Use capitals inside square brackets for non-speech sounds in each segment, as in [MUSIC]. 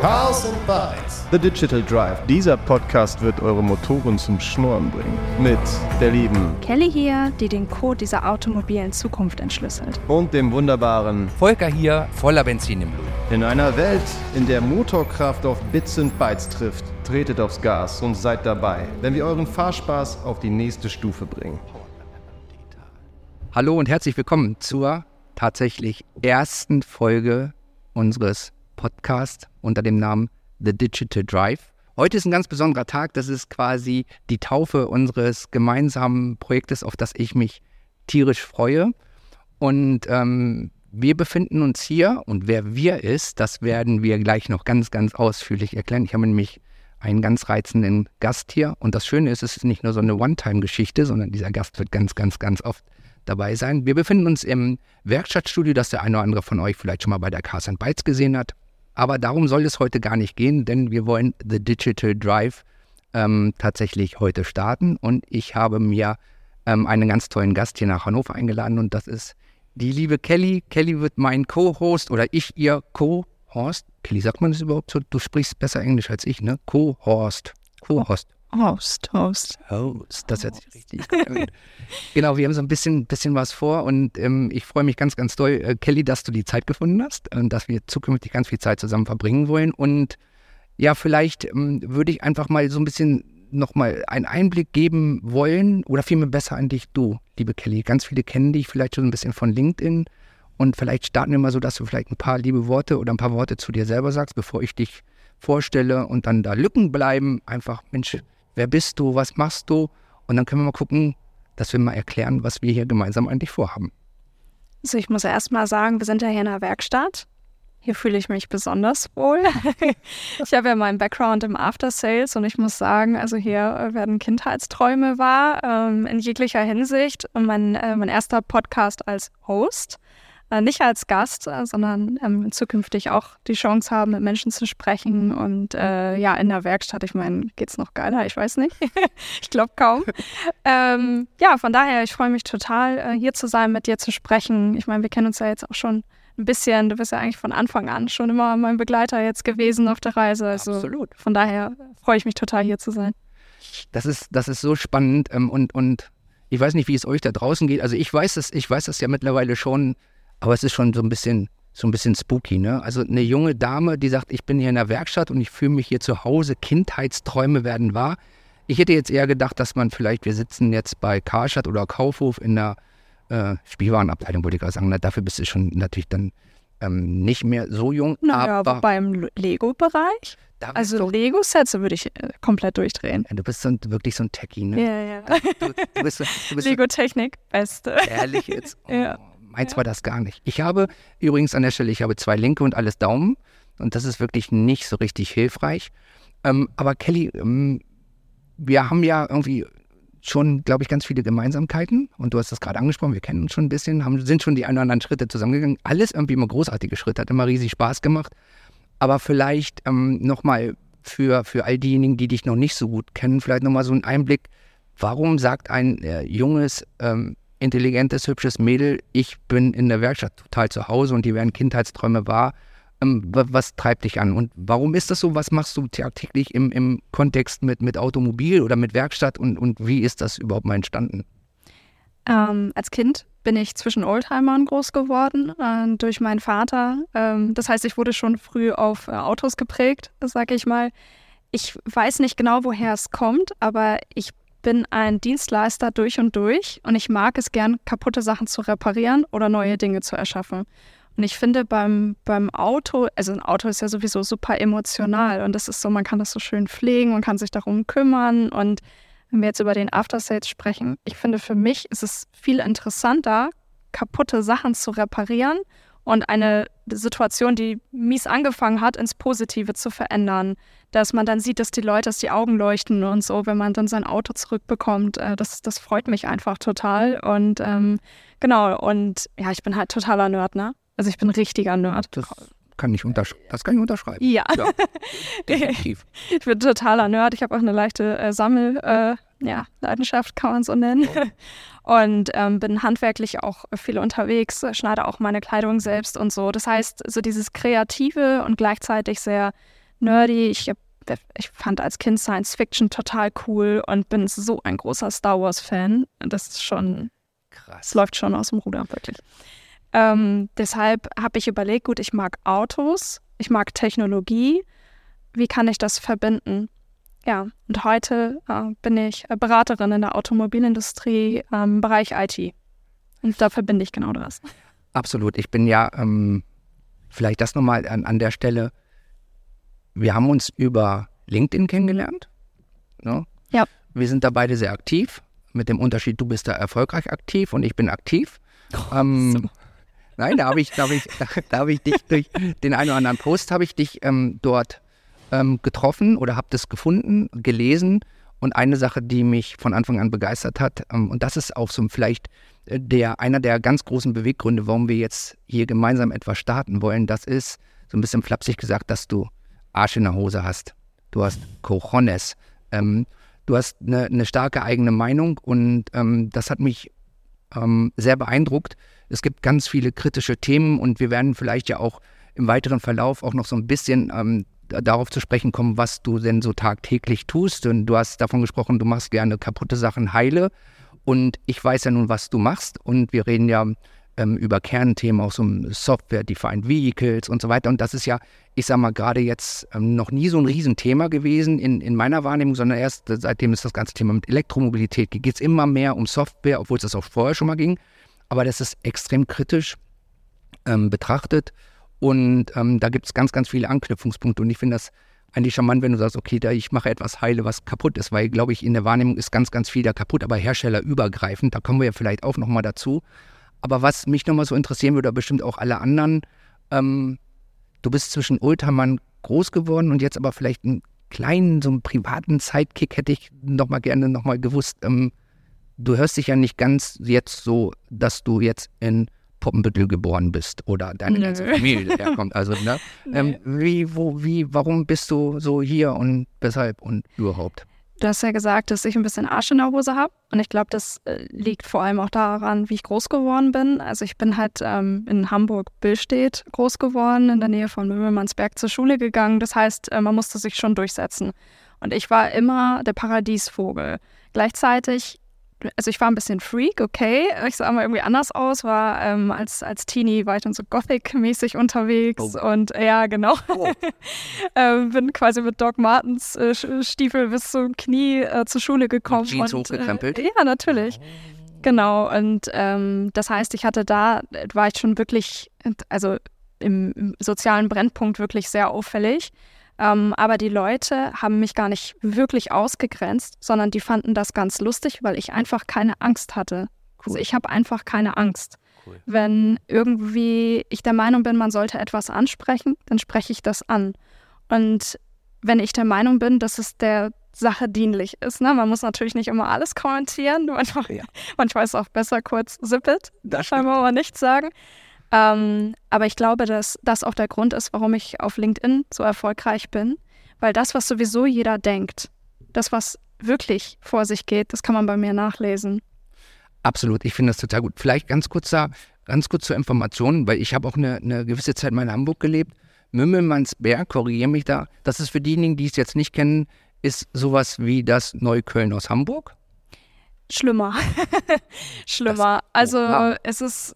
Cars and Bytes. The Digital Drive. Dieser Podcast wird eure Motoren zum Schnurren bringen. Mit der lieben Kelly hier, die den Code dieser automobilen Zukunft entschlüsselt. und dem wunderbaren Volker hier, voller Benzin im Blut. In einer Welt, in der Motorkraft auf Bits und Bytes trifft, tretet aufs Gas und seid dabei, wenn wir euren Fahrspaß auf die nächste Stufe bringen. Hallo und herzlich willkommen zur tatsächlich ersten Folge unseres Podcasts unter dem Namen The Digital Drive. Heute ist ein ganz besonderer Tag. Das ist quasi die Taufe unseres gemeinsamen Projektes, auf das ich mich tierisch freue. Und ähm, wir befinden uns hier und wer wir ist, das werden wir gleich noch ganz, ganz ausführlich erklären. Ich habe nämlich einen ganz reizenden Gast hier. Und das Schöne ist, es ist nicht nur so eine One-Time-Geschichte, sondern dieser Gast wird ganz, ganz, ganz oft dabei sein. Wir befinden uns im Werkstattstudio, das der eine oder andere von euch vielleicht schon mal bei der Cars and Bytes gesehen hat. Aber darum soll es heute gar nicht gehen, denn wir wollen The Digital Drive ähm, tatsächlich heute starten. Und ich habe mir ähm, einen ganz tollen Gast hier nach Hannover eingeladen und das ist die liebe Kelly. Kelly wird mein Co-Host oder ich ihr Co-Host. Kelly, sagt man das überhaupt so? Du sprichst besser Englisch als ich, ne? Co-Host. Co-Host. Host, Host. Host, das hört sich richtig gut an. [LAUGHS] Genau, wir haben so ein bisschen, bisschen was vor und ähm, ich freue mich ganz, ganz doll, äh, Kelly, dass du die Zeit gefunden hast und dass wir zukünftig ganz viel Zeit zusammen verbringen wollen. Und ja, vielleicht ähm, würde ich einfach mal so ein bisschen nochmal einen Einblick geben wollen oder vielmehr besser an dich, du, liebe Kelly. Ganz viele kennen dich vielleicht schon ein bisschen von LinkedIn und vielleicht starten wir mal so, dass du vielleicht ein paar liebe Worte oder ein paar Worte zu dir selber sagst, bevor ich dich vorstelle und dann da Lücken bleiben. Einfach, Mensch, wer bist du, was machst du? Und dann können wir mal gucken, dass wir mal erklären, was wir hier gemeinsam eigentlich vorhaben. Also ich muss erst mal sagen, wir sind ja hier in der Werkstatt. Hier fühle ich mich besonders wohl. [LAUGHS] ich habe ja meinen Background im After Sales und ich muss sagen, also hier äh, werden Kindheitsträume wahr, ähm, in jeglicher Hinsicht. Mein, äh, mein erster Podcast als Host, äh, nicht als Gast, äh, sondern ähm, zukünftig auch die Chance haben, mit Menschen zu sprechen. Und äh, ja, in der Werkstatt, ich meine, geht's noch geiler? Ich weiß nicht. [LAUGHS] ich glaube kaum. [LAUGHS] ähm, ja, von daher, ich freue mich total, äh, hier zu sein, mit dir zu sprechen. Ich meine, wir kennen uns ja jetzt auch schon ein bisschen. Du bist ja eigentlich von Anfang an schon immer mein Begleiter jetzt gewesen auf der Reise. Also Absolut. von daher freue ich mich total, hier zu sein. Das ist, das ist so spannend ähm, und, und ich weiß nicht, wie es euch da draußen geht. Also ich weiß es, ich weiß das ja mittlerweile schon, aber es ist schon so ein bisschen, so ein bisschen spooky, ne? Also eine junge Dame, die sagt, ich bin hier in der Werkstatt und ich fühle mich hier zu Hause, Kindheitsträume werden wahr. Ich hätte jetzt eher gedacht, dass man vielleicht, wir sitzen jetzt bei Karstadt oder Kaufhof in der äh, Spielwarenabteilung, wollte ich gerade sagen. Na, dafür bist du schon natürlich dann ähm, nicht mehr so jung. Naja, aber wobei im Lego-Bereich, also Lego-Sets würde ich äh, komplett durchdrehen. ja, du bist so ein, wirklich so ein Techie, ne? Ja, ja. Du, du bist, du bist Lego-Technik, beste. Ehrlich jetzt? [LAUGHS] Oh, Ja. Meins war das gar nicht. Ich habe übrigens an der Stelle, ich habe zwei linke und alles Daumen. Und das ist wirklich nicht so richtig hilfreich. Ähm, aber Kelly, ähm, wir haben ja irgendwie schon, glaube ich, ganz viele Gemeinsamkeiten. Und du hast das gerade angesprochen, wir kennen uns schon ein bisschen, haben, sind schon die ein oder anderen Schritte zusammengegangen. Alles irgendwie immer großartige Schritte, hat immer riesig Spaß gemacht. Aber vielleicht ähm, nochmal für, für all diejenigen, die dich noch nicht so gut kennen, vielleicht nochmal so einen Einblick. Warum sagt ein äh, junges, ähm, intelligentes, hübsches Mädel, ich bin in der Werkstatt total zu Hause und die werden Kindheitsträume wahr? Ähm, wa- was treibt dich an? Und warum ist das so? Was machst du tagtäglich im, im Kontext mit, mit Automobil oder mit Werkstatt und, und wie ist das überhaupt mal entstanden? Ähm, als Kind bin ich zwischen Oldtimern groß geworden äh, durch meinen Vater. Ähm, das heißt, ich wurde schon früh auf äh, Autos geprägt, sage ich mal. Ich weiß nicht genau, woher es kommt, aber ich bin ein Dienstleister durch und durch und ich mag es gern, kaputte Sachen zu reparieren oder neue Dinge zu erschaffen. Und ich finde beim, beim Auto, also ein Auto ist ja sowieso super emotional und das ist so, man kann das so schön pflegen, man kann sich darum kümmern. Und wenn wir jetzt über den After Sales sprechen, ich finde für mich ist es viel interessanter, kaputte Sachen zu reparieren und eine Situation, die mies angefangen hat, ins Positive zu verändern. Dass man dann sieht, dass die Leute, dass die Augen leuchten und so, wenn man dann sein Auto zurückbekommt. Äh, das, das freut mich einfach total. Und ähm, genau, und ja, ich bin halt totaler Nerd, ne? Also ich bin richtiger Nerd. Das kann ich, das kann ich unterschreiben. Ja, Ja, [LAUGHS] definitiv. ich bin totaler Nerd. Ich habe auch eine leichte äh, Sammelleidenschaft. Äh, ja, Leidenschaft kann man so nennen. [LAUGHS] Und ähm, bin handwerklich auch viel unterwegs, schneide auch meine Kleidung selbst und so. Das heißt, so dieses Kreative und gleichzeitig sehr nerdy. Ich, ich fand als Kind Science Fiction total cool und bin so ein großer Star Wars-Fan. Das ist schon krass. Es läuft schon aus dem Ruder, wirklich. Ähm, deshalb habe ich überlegt, gut, ich mag Autos, ich mag Technologie. Wie kann ich das verbinden? Ja, und heute äh, bin ich Beraterin in der Automobilindustrie im Bereich IT. Und da verbinde ich genau das. Absolut. Ich bin ja, ähm, vielleicht das nochmal an, an der Stelle, wir haben uns über LinkedIn kennengelernt. Ne? Ja. Wir sind da beide sehr aktiv. Mit dem Unterschied, du bist da erfolgreich aktiv und ich bin aktiv. Oh, ähm, so. Nein, da habe ich, da hab ich, da, da hab ich dich durch den einen oder anderen Post habe ich dich ähm, dort ähm, getroffen oder habe das gefunden, gelesen. Und eine Sache, die mich von Anfang an begeistert hat, ähm, und das ist auch so vielleicht äh, der, einer der ganz großen Beweggründe, warum wir jetzt hier gemeinsam etwas starten wollen, das ist, so ein bisschen flapsig gesagt, dass du Arsch in der Hose hast. Du hast Cojones. Ähm, du hast eine, eine, starke eigene Meinung und ähm, das hat mich ähm, sehr beeindruckt. Es gibt ganz viele kritische Themen und wir werden vielleicht ja auch im weiteren Verlauf auch noch so ein bisschen ähm, darauf zu sprechen kommen, was du denn so tagtäglich tust. Und du hast davon gesprochen, du machst gerne kaputte Sachen heile. Und ich weiß ja nun, was du machst. Und wir reden ja ähm, über Kernthemen, auch so Software-Defined Vehicles und so weiter. Und das ist ja, ich sag mal, gerade jetzt ähm, noch nie so ein Riesenthema gewesen in, in meiner Wahrnehmung, sondern erst seitdem ist das ganze Thema mit Elektromobilität geht es immer mehr um Software, obwohl es das auch vorher schon mal ging. Aber das ist extrem kritisch ähm, betrachtet. Und ähm, da gibt es ganz, ganz viele Anknüpfungspunkte. Und ich finde das eigentlich charmant, wenn du sagst, okay, da ich mache etwas heile, was kaputt ist, weil, glaube ich, in der Wahrnehmung ist ganz, ganz viel da kaputt, aber herstellerübergreifend, da kommen wir ja vielleicht auch nochmal dazu. Aber was mich nochmal so interessieren würde, bestimmt auch alle anderen, ähm, du bist zwischen Ultramann groß geworden und jetzt aber vielleicht einen kleinen, so einen privaten Sidekick hätte ich nochmal gerne nochmal gewusst. Ähm, du hörst dich ja nicht ganz jetzt so, dass du jetzt in Poppenbüttel geboren bist oder deine ganze Familie herkommt. [LAUGHS] Also, ne? Ähm, wie, wo, wie, warum bist du so hier und weshalb und überhaupt? Du hast ja gesagt, dass ich ein bisschen Arsch in der Hose habe. Und ich glaube, das äh, liegt vor allem auch daran, wie ich groß geworden bin. Also ich bin halt ähm, in Hamburg-Billstedt groß geworden, in der Nähe von Möbelmannsberg zur Schule gegangen. Das heißt, äh, man musste sich schon durchsetzen. Und ich war immer der Paradiesvogel. Gleichzeitig also ich war ein bisschen Freak, okay. Ich sah mal irgendwie anders aus, war ähm, als, als Teenie war ich dann so Gothic-mäßig unterwegs oh. und ja, genau. Oh. [LAUGHS] ähm, bin quasi mit Doc Martens äh, Stiefel bis zum Knie äh, zur Schule gekommen. Mit Jeans und, hochgekrempelt? Äh, ja, natürlich. Oh. Genau, und ähm, das heißt, ich hatte da, war ich schon wirklich, also im, im sozialen Brennpunkt wirklich sehr auffällig. Ähm, aber die Leute haben mich gar nicht wirklich ausgegrenzt, sondern die fanden das ganz lustig, weil ich einfach keine Angst hatte. Also cool. Also ich habe einfach keine Angst. Cool. Wenn irgendwie ich der Meinung bin, man sollte etwas ansprechen, dann spreche ich das an. Und wenn ich der Meinung bin, dass es der Sache dienlich ist. Ne? Man muss natürlich nicht immer alles kommentieren. [LAUGHS] Manchmal, ja. manchmal ist es auch besser kurz zippet. Da scheinbar aber nichts sagen. Ähm, aber ich glaube, dass das auch der Grund ist, warum ich auf LinkedIn so erfolgreich bin. Weil das, was sowieso jeder denkt, das, was wirklich vor sich geht, das kann man bei mir nachlesen. Absolut, ich finde das total gut. Vielleicht ganz kurz da, ganz kurz zur Information, weil ich habe auch eine, eine gewisse Zeit mal in Hamburg gelebt. Mümmelmannsberg, korrigiere mich da, das ist für diejenigen, die es jetzt nicht kennen, ist sowas wie das Neukölln aus Hamburg? Schlimmer. [LAUGHS] Schlimmer. Das, also wow. es ist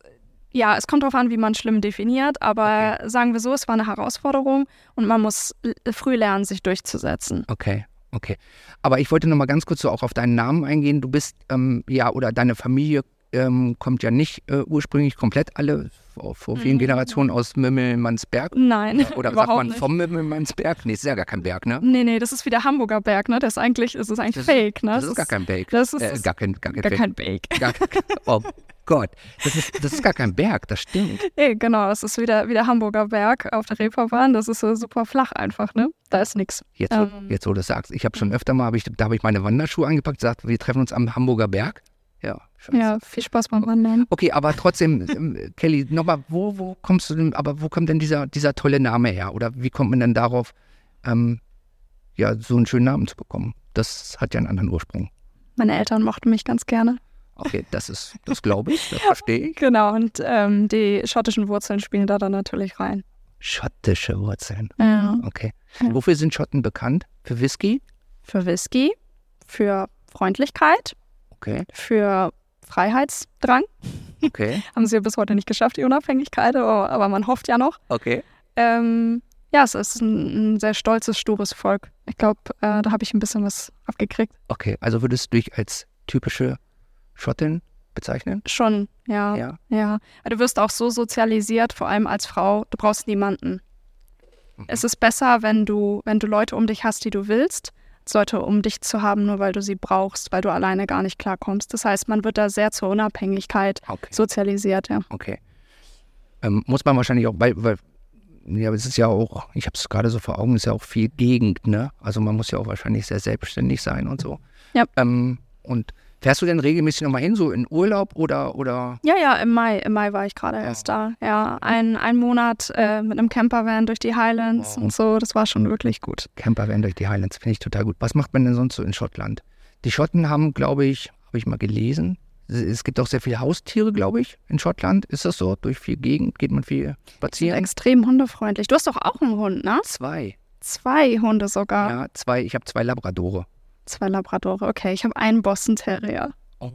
ja, es kommt darauf an, wie man schlimm definiert, aber okay. sagen wir so, es war eine Herausforderung und man muss früh lernen, sich durchzusetzen. Okay, okay. Aber ich wollte noch mal ganz kurz so auch auf deinen Namen eingehen. Du bist, ähm, ja, oder deine Familie ähm, kommt ja nicht äh, ursprünglich komplett alle vor, vor vielen mhm. Generationen aus Mümmelmannsberg. Nein, Oder sagt man nicht. vom Mümmelmannsberg? Nee, ist ja gar kein Berg, ne? Nee, nee, das ist wie der Hamburger Berg, ne? Das ist eigentlich, das ist eigentlich das fake, ne? Das, das ist gar kein Berg. Das ist äh, gar kein, gar kein, gar kein Bake. Gar, oh Gott, das ist, das ist gar kein Berg, das stimmt. [LAUGHS] Nee, genau, das ist wieder wie der Hamburger Berg auf der Reeperbahn. Das ist so super flach einfach, ne? Da ist nichts. Jetzt, ähm, jetzt, wo du das sagst, ich habe schon öfter mal, hab ich, da habe ich meine Wanderschuhe angepackt, gesagt, wir treffen uns am Hamburger Berg. Ja, scheiße. ja, viel Spaß beim Wandern. Okay, aber trotzdem, [LAUGHS] ähm, Kelly, nochmal, wo, wo kommst du denn, aber wo kommt denn dieser, dieser tolle Name her? Oder wie kommt man denn darauf, ähm, ja, so einen schönen Namen zu bekommen? Das hat ja einen anderen Ursprung. Meine Eltern mochten mich ganz gerne. Okay, das ist, das glaube ich, das verstehe ich. Genau, und ähm, die schottischen Wurzeln spielen da dann natürlich rein. Schottische Wurzeln. Ja. Okay. Ja. Wofür sind Schotten bekannt? Für Whisky? Für Whisky, für Freundlichkeit, Okay, für Freiheitsdrang. okay, [LAUGHS] Haben sie ja bis heute nicht geschafft, die Unabhängigkeit, aber, aber man hofft ja noch. okay. Ähm, ja, es ist ein, ein sehr stolzes, stures Volk. Ich glaube, äh, da habe ich ein bisschen was abgekriegt. Okay, also würdest du dich als typische Schottin bezeichnen? Schon, ja. Ja. Ja. Du wirst auch so sozialisiert, vor allem als Frau, du brauchst niemanden. Mhm. Es ist besser, wenn du, wenn du Leute um dich hast, die du willst, als Leute um dich zu haben, nur weil du sie brauchst, weil du alleine gar nicht klarkommst. Das heißt, man wird da sehr zur Unabhängigkeit Okay. sozialisiert, ja. Okay. Ähm, muss man wahrscheinlich auch, weil, weil ja, es ist ja auch, ich habe es gerade so vor Augen, ist ja auch viel Gegend, ne? Also man muss ja auch wahrscheinlich sehr selbstständig sein und so. Ja. Ähm, und fährst du denn regelmäßig nochmal hin, so in Urlaub oder, oder? Ja, ja, im Mai, im Mai war ich gerade erst da. Ja, ein, ein Monat äh, mit einem Campervan durch die Highlands Wow. und so, das war schon wirklich gut. Campervan durch die Highlands, finde ich total gut. Was macht man denn sonst so in Schottland? Die Schotten haben, glaube ich, habe ich mal gelesen, es gibt auch sehr viele Haustiere, glaube ich, in Schottland. Ist das so? Durch viel Gegend geht man viel spazieren? extrem hundefreundlich. Du hast doch auch einen Hund, ne? Zwei. Zwei Hunde sogar. Ja, zwei. Ich habe zwei Labradore. Zwei Labradore. Okay, ich habe einen Boston Terrier. Oh.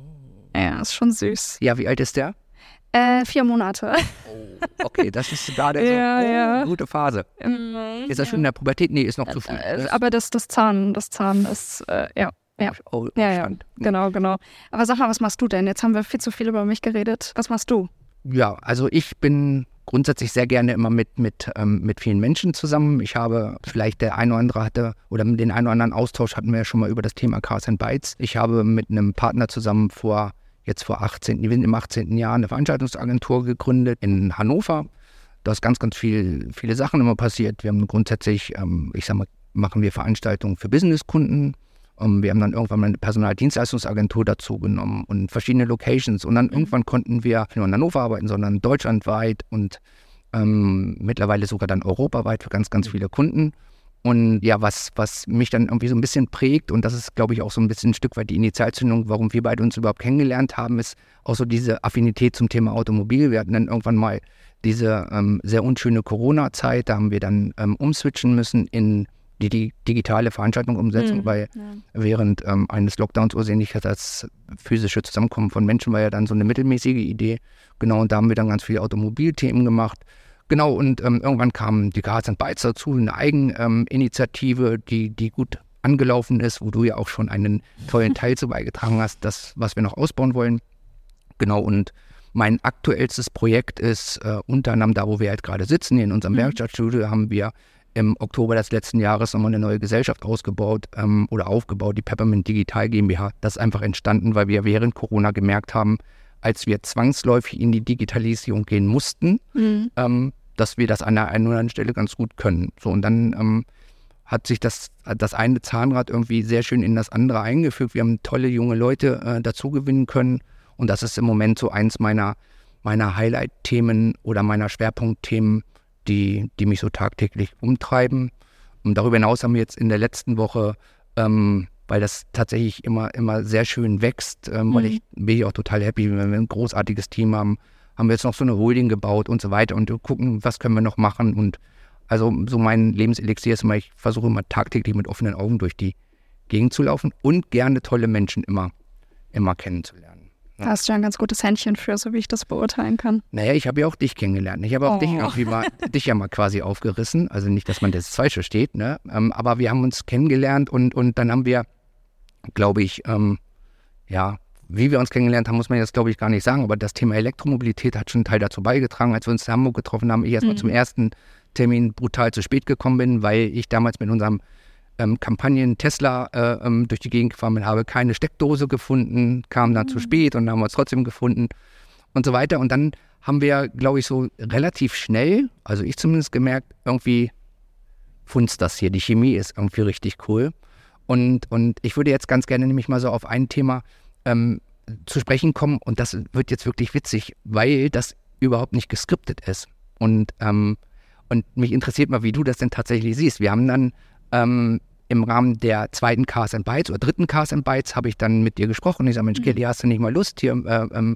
Ja, ist schon süß. Ja, wie alt ist der? Äh, vier Monate. [LAUGHS] Okay, das ist gerade [LAUGHS] Ja, so oh, ja. gute Phase. Ist er schon in der Pubertät? Nee, ist noch zu früh. Äh, ne? aber das, das Zahn, das Zahn ist, äh, ja, ja. Oh, Ja, ja, genau, genau. Aber sag mal, was machst du denn? Jetzt haben wir viel zu viel über mich geredet. Was machst du? Ja, also ich bin grundsätzlich sehr gerne immer mit, mit, ähm, mit vielen Menschen zusammen. Ich habe vielleicht der eine oder andere hatte, oder den einen oder anderen Austausch hatten wir ja schon mal über das Thema Cars and Bytes. Ich habe mit einem Partner zusammen vor, jetzt vor 18, wir sind im 18. Jahr eine Veranstaltungsagentur gegründet in Hannover. Da ist ganz, ganz viel, viele Sachen immer passiert. Wir haben grundsätzlich, ähm, ich sag mal, machen wir Veranstaltungen für Businesskunden. Ähm, wir haben dann irgendwann mal eine Personaldienstleistungsagentur dazu genommen und verschiedene Locations. Und dann irgendwann konnten wir nicht nur in Hannover arbeiten, sondern deutschlandweit und ähm, mittlerweile sogar dann europaweit für ganz, ganz viele Kunden. Und ja, was, was mich dann irgendwie so ein bisschen prägt, und das ist, glaube ich, auch so ein bisschen ein Stück weit die Initialzündung, warum wir beide uns überhaupt kennengelernt haben, ist auch so diese Affinität zum Thema Automobil. Wir hatten dann irgendwann mal diese ähm, sehr unschöne Corona-Zeit, da haben wir dann ähm, umswitchen müssen in die, die digitale Veranstaltung umsetzen, Mhm. weil Ja. während ähm, eines Lockdowns ursächlich das physische Zusammenkommen von Menschen war ja dann so eine mittelmäßige Idee. Genau, und da haben wir dann ganz viele Automobilthemen gemacht. Genau, und ähm, irgendwann kam die Cars and Bytes dazu, eine Eigeninitiative, die, die gut angelaufen ist, wo du ja auch schon einen tollen Teil zu beigetragen hast, das, was wir noch ausbauen wollen. Genau, und mein aktuellstes Projekt ist äh, unter anderem da, wo wir halt gerade sitzen, hier in unserem Mhm. Werkstattstudio, haben wir im Oktober des letzten Jahres nochmal eine neue Gesellschaft ausgebaut ähm, oder aufgebaut, die Peppermint Digital GmbH. Das ist einfach entstanden, weil wir während Corona gemerkt haben, als wir zwangsläufig in die Digitalisierung gehen mussten, Mhm. ähm, dass wir das an der einen oder anderen Stelle ganz gut können. So, und dann ähm, hat sich das, das eine Zahnrad irgendwie sehr schön in das andere eingefügt. Wir haben tolle junge Leute äh, dazu gewinnen können. Und das ist im Moment so eins meiner, meiner Highlight-Themen oder meiner Schwerpunktthemen, die, die mich so tagtäglich umtreiben. Und darüber hinaus haben wir jetzt in der letzten Woche, ähm, weil das tatsächlich immer, immer sehr schön wächst, ähm, weil Mhm. ich bin ich auch total happy, wenn wir ein großartiges Team haben, haben wir jetzt noch so eine Holding gebaut und so weiter und gucken, was können wir noch machen. Und also so mein Lebenselixier ist immer, ich versuche immer tagtäglich mit offenen Augen durch die Gegend zu laufen und gerne tolle Menschen immer, immer kennenzulernen. Da hast du ja ein ganz gutes Händchen für, so wie ich das beurteilen kann. Naja, ich habe ja auch dich kennengelernt. Ich habe auch Oh. dich irgendwie mal, [LAUGHS] dich ja mal quasi aufgerissen. Also nicht, dass man das Falsche steht, ne? Ähm, aber wir haben uns kennengelernt und, und dann haben wir, glaube ich, ähm, ja, wie wir uns kennengelernt haben, muss man jetzt, glaube ich, gar nicht sagen. Aber das Thema Elektromobilität hat schon einen Teil dazu beigetragen. Als wir uns in Hamburg getroffen haben, ich erstmal Mhm. zum ersten Termin brutal zu spät gekommen bin, weil ich damals mit unserem ähm, Kampagnen Tesla äh, ähm, durch die Gegend gefahren bin, habe keine Steckdose gefunden, kam dann zu spät und dann haben wir es trotzdem gefunden und so weiter. Und dann haben wir, glaube ich, so relativ schnell, also ich zumindest gemerkt, irgendwie funzt das hier. Die Chemie ist irgendwie richtig cool. Und, und ich würde jetzt ganz gerne nämlich mal so auf ein Thema ähm, zu sprechen kommen und das wird jetzt wirklich witzig, weil das überhaupt nicht geskriptet ist. Und, ähm, und mich interessiert mal, wie du das denn tatsächlich siehst. Wir haben dann ähm, im Rahmen der zweiten Cars and Bytes oder dritten Cars and Bytes habe ich dann mit dir gesprochen. Ich sage, Mensch, Kelly, hast du nicht mal Lust, hier äh, ähm,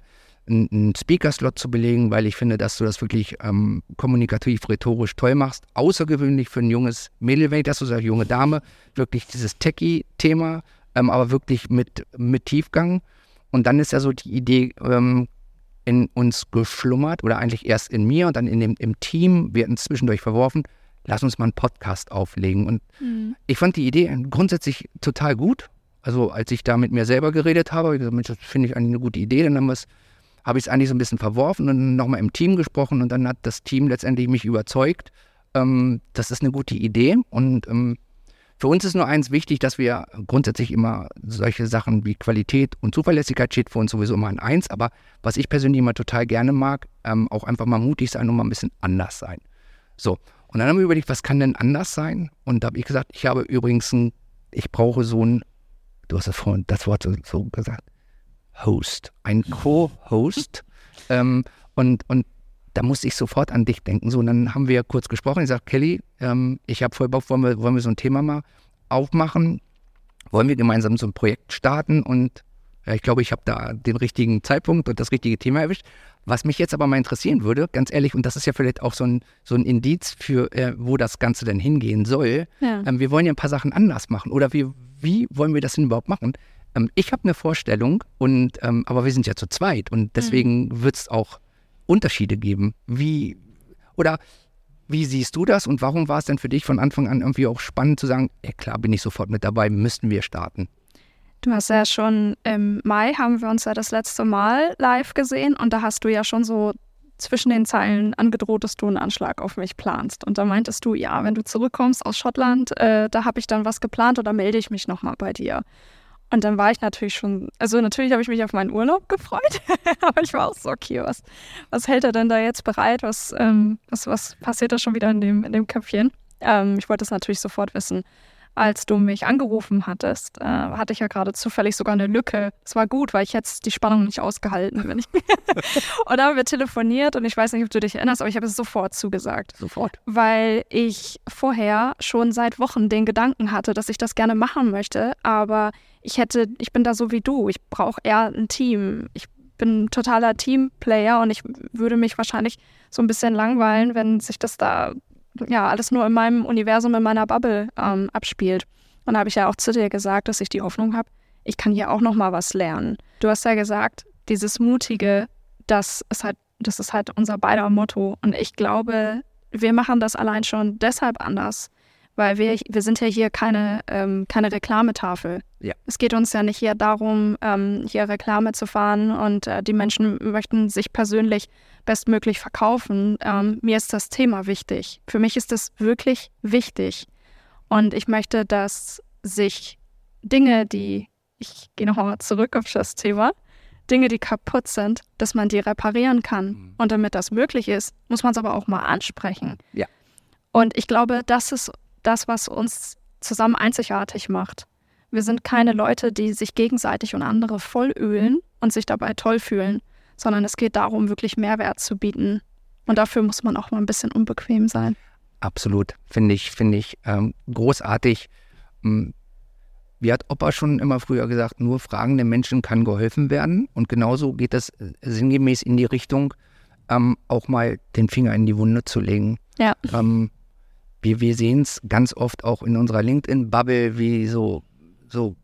einen Speaker-Slot zu belegen, weil ich finde, dass du das wirklich ähm, kommunikativ, rhetorisch toll machst. Außergewöhnlich für ein junges Mädel, wenn ich das so sage, junge Dame, wirklich dieses Techie-Thema, ähm, aber wirklich mit, mit Tiefgang. Und dann ist ja so die Idee ähm, in uns geschlummert oder eigentlich erst in mir und dann in dem, im Team, wir hatten zwischendurch verworfen, lass uns mal einen Podcast auflegen. Und mhm. ich fand die Idee grundsätzlich total gut. Also als ich da mit mir selber geredet habe, habe ich gesagt, Mensch, das finde ich eigentlich eine gute Idee. Dann habe ich es eigentlich so ein bisschen verworfen und dann nochmal im Team gesprochen und dann hat das Team letztendlich mich überzeugt, ähm, das ist eine gute Idee. Und ähm, für uns ist nur eins wichtig, dass wir grundsätzlich immer solche Sachen wie Qualität und Zuverlässigkeit steht für uns sowieso immer an eins. Aber was ich persönlich immer total gerne mag, ähm, auch einfach mal mutig sein und mal ein bisschen anders sein. So, und dann haben wir überlegt, was kann denn anders sein? Und da habe ich gesagt, ich habe übrigens ein, ich brauche so ein, du hast das vorhin das Wort so, so gesagt, Host, ein Co-Host. [LAUGHS] ähm, und, und da musste ich sofort an dich denken. So, und dann haben wir kurz gesprochen. Ich sage, Kelly, ähm, ich habe voll Bock, wollen wir, wollen wir so ein Thema mal aufmachen? Wollen wir gemeinsam so ein Projekt starten? Und ja, ich glaube, ich habe da den richtigen Zeitpunkt und das richtige Thema erwischt. Was mich jetzt aber mal interessieren würde, ganz ehrlich, und das ist ja vielleicht auch so ein, so ein Indiz für, äh, wo das Ganze denn hingehen soll. Ja. Ähm, wir wollen ja ein paar Sachen anders machen. Oder wie, wie wollen wir das denn überhaupt machen? Ähm, ich habe eine Vorstellung, und, ähm, aber wir sind ja zu zweit und deswegen mhm. wird es auch Unterschiede geben. Wie, oder wie siehst du das und warum war es denn für dich von Anfang an irgendwie auch spannend zu sagen, ja klar, bin ich sofort mit dabei, müssten wir starten? Du hast ja schon im Mai haben wir uns ja das letzte Mal live gesehen und da hast du ja schon so zwischen den Zeilen angedroht, dass du einen Anschlag auf mich planst. Und da meintest du, ja, wenn du zurückkommst aus Schottland, äh, da habe ich dann was geplant oder melde ich mich nochmal bei dir. Und dann war ich natürlich schon, also natürlich habe ich mich auf meinen Urlaub gefreut, [LAUGHS] aber ich war auch so, okay, was, was hält er denn da jetzt bereit? Was, ähm, was, was passiert da schon wieder in dem, in dem Köpfchen? Ähm, ich wollte es natürlich sofort wissen als du mich angerufen hattest, äh, hatte ich ja gerade zufällig sogar eine Lücke. Es war gut, weil ich jetzt die Spannung nicht ausgehalten bin. [LAUGHS] und dann haben wir telefoniert und ich weiß nicht, ob du dich erinnerst, aber ich habe es sofort zugesagt. Sofort. Weil ich vorher schon seit Wochen den Gedanken hatte, dass ich das gerne machen möchte, aber ich hätte, ich bin da so wie du. Ich brauche eher ein Team. Ich bin ein totaler Teamplayer und ich würde mich wahrscheinlich so ein bisschen langweilen, wenn sich das da ja alles nur in meinem Universum, in meiner Bubble ähm, abspielt. Und da habe ich ja auch zu dir gesagt, dass ich die Hoffnung habe, ich kann hier auch noch mal was lernen. Du hast ja gesagt, dieses mutige, das ist halt, das ist halt unser beider Motto. Und ich glaube, wir machen das allein schon deshalb anders, weil wir, wir sind ja hier keine, ähm, keine Reklametafel. Ja. Es geht uns ja nicht hier darum, ähm, hier Reklame zu fahren und äh, die Menschen möchten sich persönlich bestmöglich verkaufen. Ähm, mir ist das Thema wichtig. Für mich ist das wirklich wichtig. Und ich möchte, dass sich Dinge, die, ich gehe nochmal zurück auf das Thema, Dinge, die kaputt sind, dass man die reparieren kann. Mhm. Und damit das möglich ist, muss man es aber auch mal ansprechen. Ja. Und ich glaube, das ist das, was uns zusammen einzigartig macht. Wir sind keine Leute, die sich gegenseitig und andere vollölen und sich dabei toll fühlen, sondern es geht darum, wirklich Mehrwert zu bieten. Und dafür muss man auch mal ein bisschen unbequem sein. Absolut, finde ich, finde ich ähm, großartig. Hm, wie hat Opa schon immer früher gesagt, nur fragenden Menschen kann geholfen werden. Und genauso geht es äh, sinngemäß in die Richtung, ähm, auch mal den Finger in die Wunde zu legen. Ja. Ähm, wir, wir sehen es ganz oft auch in unserer LinkedIn-Bubble, wie so, so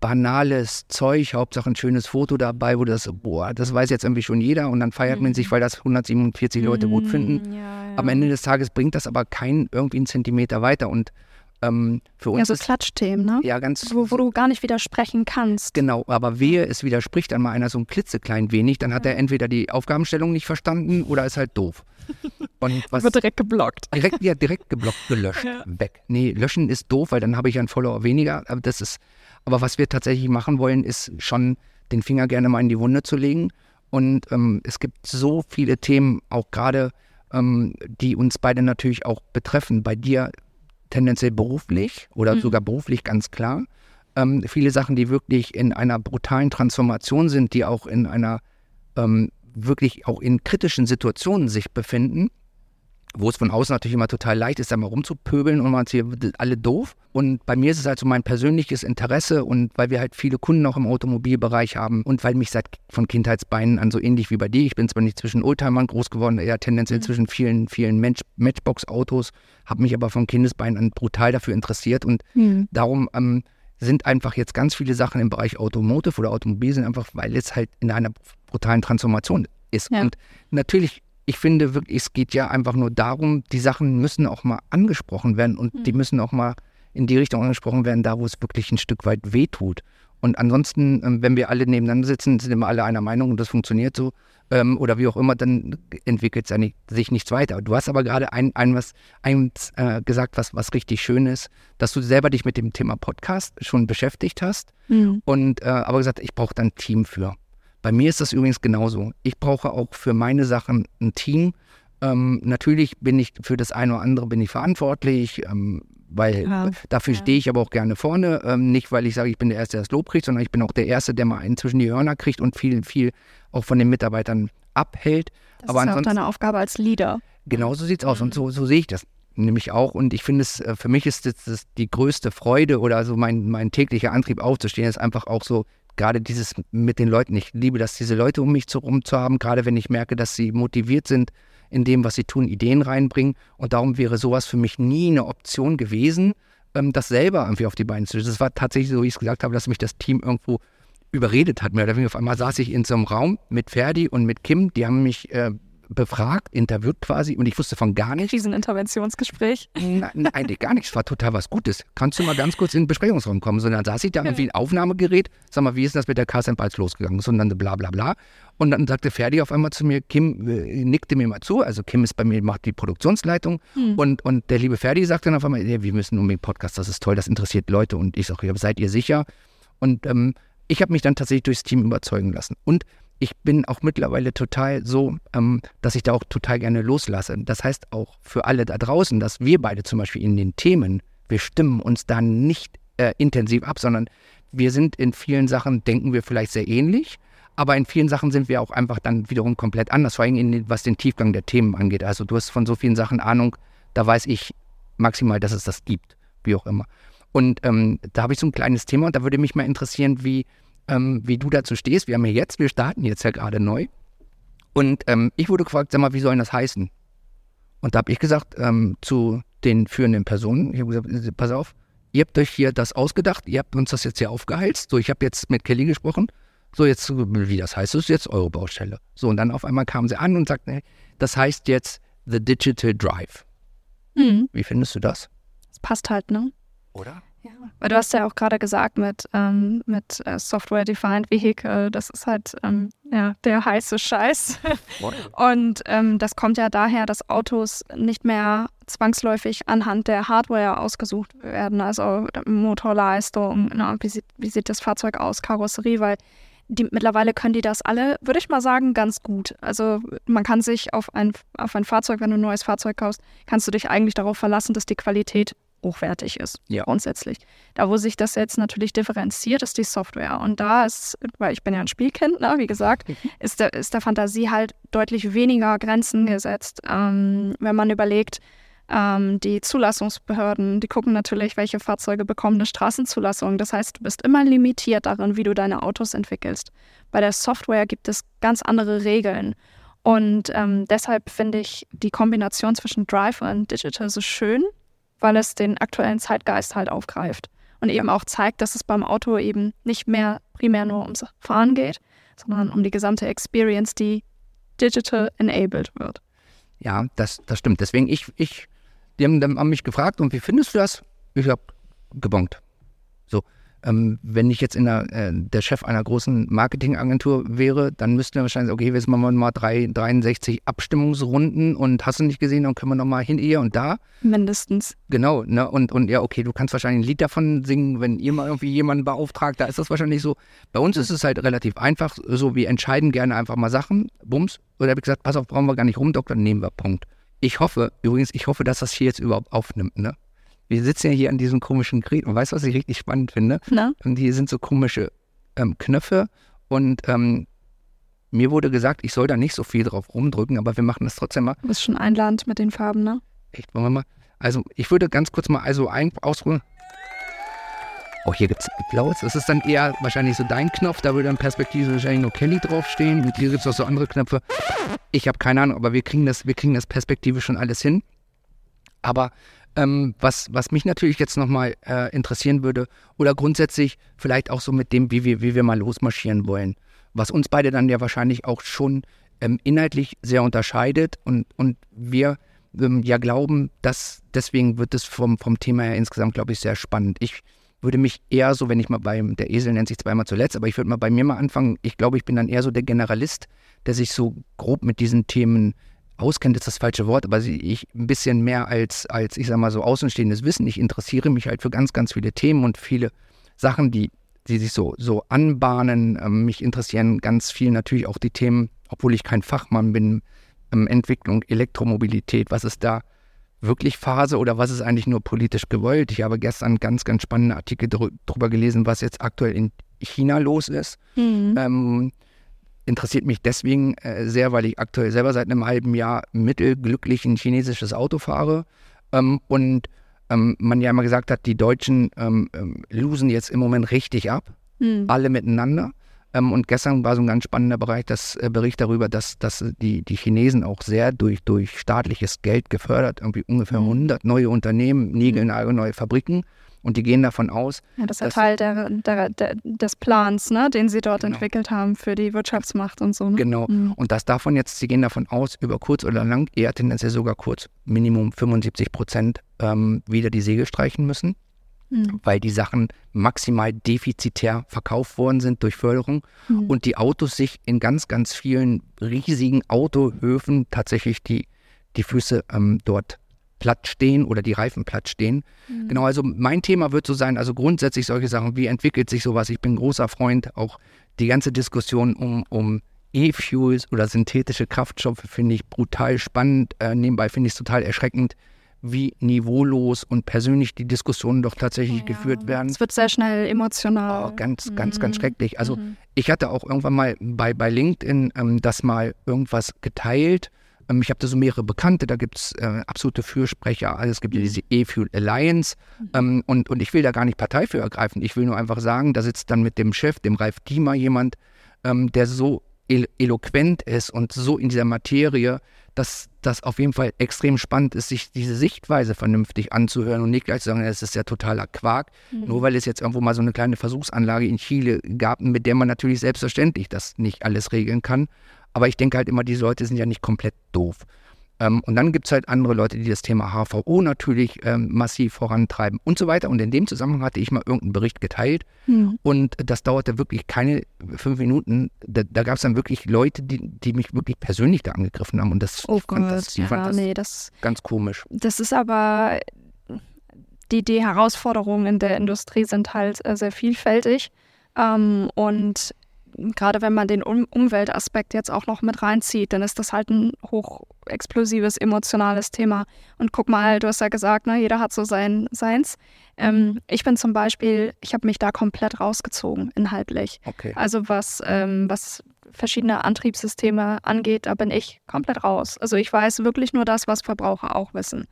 banales Zeug, Hauptsache ein schönes Foto dabei, wo das, boah, das weiß jetzt irgendwie schon jeder und dann feiert mhm. man sich, weil das 147 Leute gut finden. Ja, ja. Am Ende des Tages bringt das aber keinen irgendwie einen Zentimeter weiter und ähm, für uns ja, so Klatschthemen, ne? Ja, ganz. Wo, wo, du gar nicht widersprechen kannst. Genau, aber wehe, es widerspricht dann mal einer so ein klitzeklein wenig, dann hat ja. er entweder die Aufgabenstellung nicht verstanden oder ist halt doof. Und was Wird direkt geblockt. Direkt, ja, direkt geblockt, gelöscht, ja. weg. Nee, löschen ist doof, weil dann habe ich einen Follower weniger. Aber das ist, aber was wir tatsächlich machen wollen, ist schon den Finger gerne mal in die Wunde zu legen. Und ähm, es gibt so viele Themen, auch gerade, ähm, die uns beide natürlich auch betreffen. Bei dir tendenziell beruflich oder mhm. sogar beruflich ganz klar. Ähm, viele Sachen, die wirklich in einer brutalen Transformation sind, die auch in einer ähm, wirklich auch in kritischen Situationen sich befinden. wo es von außen natürlich immer total leicht ist, da mal rumzupöbeln und man ist hier alle doof. Und bei mir ist es halt so mein persönliches Interesse und weil wir halt viele Kunden auch im Automobilbereich haben und weil mich seit von Kindheitsbeinen an so ähnlich wie bei dir, ich bin zwar nicht zwischen Oldtimern groß geworden, eher tendenziell mhm. zwischen vielen, vielen Match Matchbox-Autos, habe mich aber von Kindesbeinen an brutal dafür interessiert und mhm. darum ähm, sind einfach jetzt ganz viele Sachen im Bereich Automotive oder Automobil sind einfach, weil es halt in einer brutalen Transformation ist. Ja. Und natürlich ich finde wirklich, es geht ja einfach nur darum, die Sachen müssen auch mal angesprochen werden und mhm. die müssen auch mal in die Richtung angesprochen werden, da wo es wirklich ein Stück weit wehtut. Und ansonsten, ähm, wenn wir alle nebeneinander sitzen, sind immer alle einer Meinung und das funktioniert so ähm, oder wie auch immer, dann entwickelt es sich nichts weiter. Du hast aber gerade ein, ein was eins, äh, gesagt, was, was richtig schön ist, dass du selber dich mit dem Thema Podcast schon beschäftigt hast mhm. und äh, aber gesagt, ich brauche dann ein Team für. Bei mir ist das übrigens genauso. Ich brauche auch für meine Sachen ein Team. Ähm, natürlich bin ich für das eine oder andere bin ich verantwortlich, ähm, weil ja. dafür ja. stehe ich aber auch gerne vorne. Ähm, nicht, weil ich sage, ich bin der Erste, der das Lob kriegt, sondern ich bin auch der Erste, der mal inzwischen die Hörner kriegt und viel, viel auch von den Mitarbeitern abhält. Das aber ist auch deine Aufgabe als Leader. Genau so sieht es aus und so, so sehe ich das nämlich auch. Und ich finde es, äh, für mich ist das, die größte Freude oder so mein, mein täglicher Antrieb aufzustehen, ist einfach auch so gerade dieses mit den Leuten. Ich liebe das, diese Leute um mich herum zu haben, gerade wenn ich merke, dass sie motiviert sind in dem, was sie tun, Ideen reinbringen. Und darum wäre sowas für mich nie eine Option gewesen, ähm, das selber irgendwie auf die Beine zu stellen. Das war tatsächlich so, wie ich es gesagt habe, dass mich das Team irgendwo überredet hat. Mehr oder weniger auf einmal saß ich in so einem Raum mit Ferdi und mit Kim, die haben mich äh, befragt, interviewt quasi und ich wusste von gar nichts. Diesen Interventionsgespräch? Nein, eigentlich gar nichts. War total was Gutes. Kannst du mal ganz kurz in den Besprechungsraum kommen? So, dann saß ich da mit ein Aufnahmegerät. Sag mal, wie ist das mit der Carsten Balz losgegangen? So, und dann bla bla bla. Und dann sagte Ferdi auf einmal zu mir, Kim äh, nickte mir mal zu. Also Kim ist bei mir, macht die Produktionsleitung. Hm. Und, und der liebe Ferdi sagte dann auf einmal, ja, wir müssen unbedingt Podcast, das ist toll, das interessiert Leute. Und ich sage, ja, seid ihr sicher? Und ähm, ich habe mich dann tatsächlich durchs Team überzeugen lassen. Und ich bin auch mittlerweile total so, ähm, dass ich da auch total gerne loslasse. Das heißt auch für alle da draußen, dass wir beide zum Beispiel in den Themen, wir stimmen uns da nicht äh, intensiv ab, sondern wir sind in vielen Sachen, denken wir vielleicht sehr ähnlich, aber in vielen Sachen sind wir auch einfach dann wiederum komplett anders, vor allem in, was den Tiefgang der Themen angeht. Also du hast von so vielen Sachen Ahnung, da weiß ich maximal, dass es das gibt, wie auch immer. Und ähm, da habe ich so ein kleines Thema und da würde mich mal interessieren, wie ähm, wie du dazu stehst. Wir haben ja jetzt, wir starten jetzt ja gerade neu. Und ähm, ich wurde gefragt, sag mal, wie soll das heißen? Und da habe ich gesagt ähm, zu den führenden Personen, ich habe gesagt, äh, pass auf, ihr habt euch hier das ausgedacht, ihr habt uns das jetzt hier aufgeheizt. So, ich habe jetzt mit Kelly gesprochen. So, jetzt, wie das heißt, das ist jetzt eure Baustelle. So, und dann auf einmal kamen sie an und sagten, hey, das heißt jetzt The Digital Drive. Mhm. Wie findest du das? Das passt halt, ne? Oder? Ja, weil du hast ja auch gerade gesagt mit, ähm, mit äh, Software-Defined Vehicle, das ist halt ähm, ja, der heiße Scheiß. [LAUGHS] Und ähm, das kommt ja daher, dass Autos nicht mehr zwangsläufig anhand der Hardware ausgesucht werden, also Motorleistung, ne, wie, sieht, wie sieht das Fahrzeug aus, Karosserie, weil die, mittlerweile können die das alle, würde ich mal sagen, ganz gut. Also man kann sich auf ein, auf ein Fahrzeug, wenn du ein neues Fahrzeug kaufst, kannst du dich eigentlich darauf verlassen, dass die Qualität hochwertig ist, ja. grundsätzlich. Da, wo sich das jetzt natürlich differenziert, ist die Software. Und da ist, weil ich bin ja ein Spielkind, ne, wie gesagt, mhm. ist, der, ist der Fantasie halt deutlich weniger Grenzen gesetzt. Ähm, wenn man überlegt, ähm, die Zulassungsbehörden, die gucken natürlich, welche Fahrzeuge bekommen eine Straßenzulassung. Das heißt, du bist immer limitiert darin, wie du deine Autos entwickelst. Bei der Software gibt es ganz andere Regeln. Und ähm, deshalb finde ich die Kombination zwischen Drive und Digital so schön, weil es den aktuellen Zeitgeist halt aufgreift und eben auch zeigt, dass es beim Auto eben nicht mehr primär nur ums Fahren geht, sondern um die gesamte Experience, die digital enabled wird. Ja, das, das stimmt. Deswegen, ich, ich, die haben, haben mich gefragt, und wie findest du das? Ich habe gebongt. So, ähm, wenn ich jetzt in der, äh, der Chef einer großen Marketingagentur wäre, dann müssten wir wahrscheinlich, okay, jetzt machen wir mal drei, 63 Abstimmungsrunden und hast du nicht gesehen, dann können wir nochmal hin hier und da. Mindestens. Genau, ne? Und, und ja, okay, du kannst wahrscheinlich ein Lied davon singen, wenn ihr mal irgendwie jemanden beauftragt, da ist das wahrscheinlich so. Bei uns ist es halt relativ einfach, so wir entscheiden gerne einfach mal Sachen, bums. Oder habe ich gesagt, pass auf, brauchen wir gar nicht rumdoktern, nehmen wir, Punkt. Ich hoffe, übrigens, ich hoffe, dass das hier jetzt überhaupt aufnimmt, ne? Wir sitzen ja hier an diesem komischen Gerät und weißt du, was ich richtig spannend finde? Na? Und hier sind so komische ähm, Knöpfe und ähm, mir wurde gesagt, ich soll da nicht so viel drauf rumdrücken, aber wir machen das trotzdem mal. Du bist schon ein Land mit den Farben, ne? Echt, wollen wir mal? Also, ich würde ganz kurz mal also ein ausruhen. Oh, hier gibt es blaues. Das ist dann eher wahrscheinlich so dein Knopf. Da würde dann perspektivisch wahrscheinlich nur Kelly draufstehen. Und hier gibt es auch so andere Knöpfe. Ich habe keine Ahnung, aber wir kriegen das, wir kriegen das perspektivisch schon alles hin. Aber ähm, was, was mich natürlich jetzt nochmal äh, interessieren würde, oder grundsätzlich vielleicht auch so mit dem, wie wir, wie wir mal losmarschieren wollen, was uns beide dann ja wahrscheinlich auch schon ähm, inhaltlich sehr unterscheidet und, und wir ähm, ja glauben, dass deswegen wird es vom, vom Thema her insgesamt, glaube ich, sehr spannend. Ich würde mich eher so, wenn ich mal beim, der Esel nennt sich zweimal zuletzt, aber ich würde mal bei mir mal anfangen. Ich glaube, ich bin dann eher so der Generalist, der sich so grob mit diesen Themen auskennt, ist das falsche Wort, aber ich ein bisschen mehr als, als, ich sag mal so, außenstehendes Wissen. Ich interessiere mich halt für ganz, ganz viele Themen und viele Sachen, die, die sich so, so anbahnen. Ähm, mich interessieren ganz viel natürlich auch die Themen, obwohl ich kein Fachmann bin, ähm, Entwicklung, Elektromobilität, was ist da wirklich Phase oder was ist eigentlich nur politisch gewollt? Ich habe gestern ganz, ganz spannende Artikel darüber gelesen, was jetzt aktuell in China los ist. Mhm. Ähm, interessiert mich deswegen äh, sehr, weil ich aktuell selber seit einem halben Jahr mittelglücklich ein chinesisches Auto fahre ähm, und ähm, man ja immer gesagt hat, die Deutschen ähm, ähm losen jetzt im Moment richtig ab, mhm. alle miteinander. Ähm, und gestern war so ein ganz spannender Bereich, das äh, Bericht darüber, dass, dass die, die Chinesen auch sehr durch, durch staatliches Geld gefördert, irgendwie ungefähr 100 mhm. neue Unternehmen, Nägelnagel, neue Fabriken. Und die gehen davon aus. Ja, das ist ja Teil der, der, der, des Plans, ne, den sie dort genau. entwickelt haben für die Wirtschaftsmacht und so. Ne? Genau. Mhm. Und dass davon jetzt, sie gehen davon aus, über kurz oder lang, eher tendenziell sogar kurz, Minimum 75 Prozent ähm, wieder die Segel streichen müssen mhm. weil die Sachen maximal defizitär verkauft worden sind durch Förderung mhm. und die Autos sich in ganz, ganz vielen riesigen Autohöfen tatsächlich die, die Füße ähm, dort platt stehen oder die Reifen platt stehen. Mhm. Genau, also mein Thema wird so sein, also grundsätzlich solche Sachen, wie entwickelt sich sowas? Ich bin großer Freund, auch die ganze Diskussion um, um E-Fuels oder synthetische Kraftstoffe finde ich brutal spannend. Äh, nebenbei finde ich es total erschreckend, wie niveaulos und persönlich die Diskussionen doch tatsächlich ja. geführt werden. Es wird sehr schnell emotional. Oh, ganz, mhm. ganz, ganz mhm. schrecklich. Also mhm. ich hatte auch irgendwann mal bei, bei LinkedIn ähm, das mal irgendwas geteilt. Ähm, ich habe da so mehrere Bekannte, da gibt es äh, absolute Fürsprecher. Also es gibt ja mhm. diese E-Fuel Alliance mhm. ähm, und, und ich will da gar nicht Partei für ergreifen. Ich will nur einfach sagen, da sitzt dann mit dem Chef, dem Ralf Diemer, jemand, ähm, der so eloquent ist und so in dieser Materie, dass das auf jeden Fall extrem spannend ist, sich diese Sichtweise vernünftig anzuhören und nicht gleich zu sagen, das ist ja totaler Quark, mhm. nur weil es jetzt irgendwo mal so eine kleine Versuchsanlage in Chile gab, mit der man natürlich selbstverständlich das nicht alles regeln kann. Aber ich denke halt immer, diese Leute sind ja nicht komplett doof. Ähm, und dann gibt es halt andere Leute, die das Thema HVO natürlich ähm, massiv vorantreiben und so weiter. Und in dem Zusammenhang hatte ich mal irgendeinen Bericht geteilt mhm. und das dauerte wirklich keine fünf Minuten. Da, da gab es dann wirklich Leute, die, die mich wirklich persönlich da angegriffen haben. Und das, oh fand Gott, das, ja, fand das, nee, das ganz komisch. Das ist aber, die, die Herausforderungen in der Industrie sind halt äh, sehr vielfältig. Ähm, und gerade wenn man den um Umweltaspekt jetzt auch noch mit reinzieht, dann ist das halt ein hochexplosives, emotionales Thema. Und guck mal, du hast ja gesagt, ne, jeder hat so sein Seins. Ähm, ich bin zum Beispiel, ich habe mich da komplett rausgezogen, inhaltlich. Okay. Also was, ähm, was verschiedene Antriebssysteme angeht, da bin ich komplett raus. Also ich weiß wirklich nur das, was Verbraucher auch wissen.